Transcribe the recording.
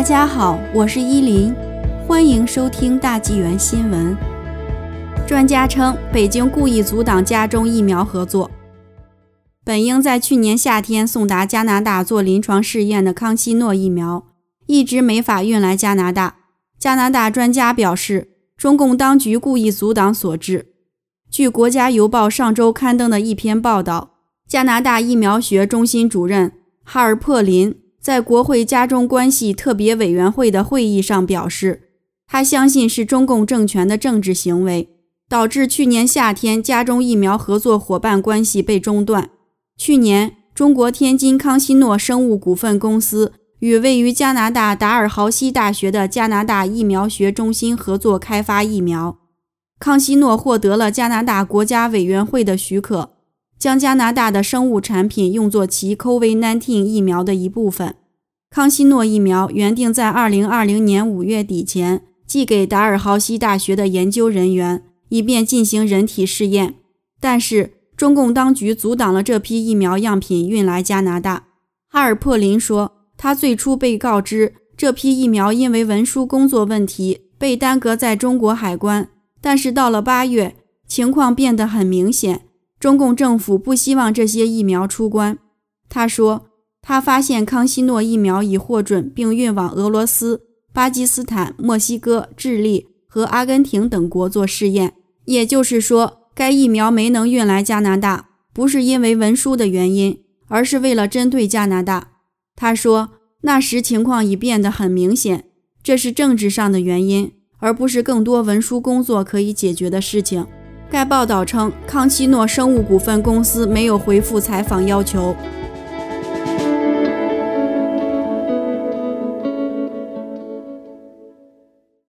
大家好，我是依林，欢迎收听大纪元新闻。专家称，北京故意阻挡加中疫苗合作。本应在去年夏天送达加拿大做临床试验的康希诺疫苗，一直没法运来加拿大。加拿大专家表示，中共当局故意阻挡所致。据《国家邮报》上周刊登的一篇报道，加拿大疫苗学中心主任哈尔珀林。在国会加中关系特别委员会的会议上表示，他相信是中共政权的政治行为导致去年夏天加中疫苗合作伙伴关系被中断。去年，中国天津康希诺生物股份公司与位于加拿大达尔豪西大学的加拿大疫苗学中心合作开发疫苗，康希诺获得了加拿大国家委员会的许可。将加拿大的生物产品用作其 COVID-19 疫苗的一部分。康希诺疫苗原定在2020年5月底前寄给达尔豪西大学的研究人员，以便进行人体试验，但是中共当局阻挡了这批疫苗样品运来加拿大。哈尔珀林说，他最初被告知这批疫苗因为文书工作问题被耽搁在中国海关，但是到了八月，情况变得很明显。中共政府不希望这些疫苗出关。他说，他发现康希诺疫苗已获准并运往俄罗斯、巴基斯坦、墨西哥、智利和阿根廷等国做试验。也就是说，该疫苗没能运来加拿大，不是因为文书的原因，而是为了针对加拿大。他说，那时情况已变得很明显，这是政治上的原因，而不是更多文书工作可以解决的事情。该报道称，康希诺生物股份公司没有回复采访要求。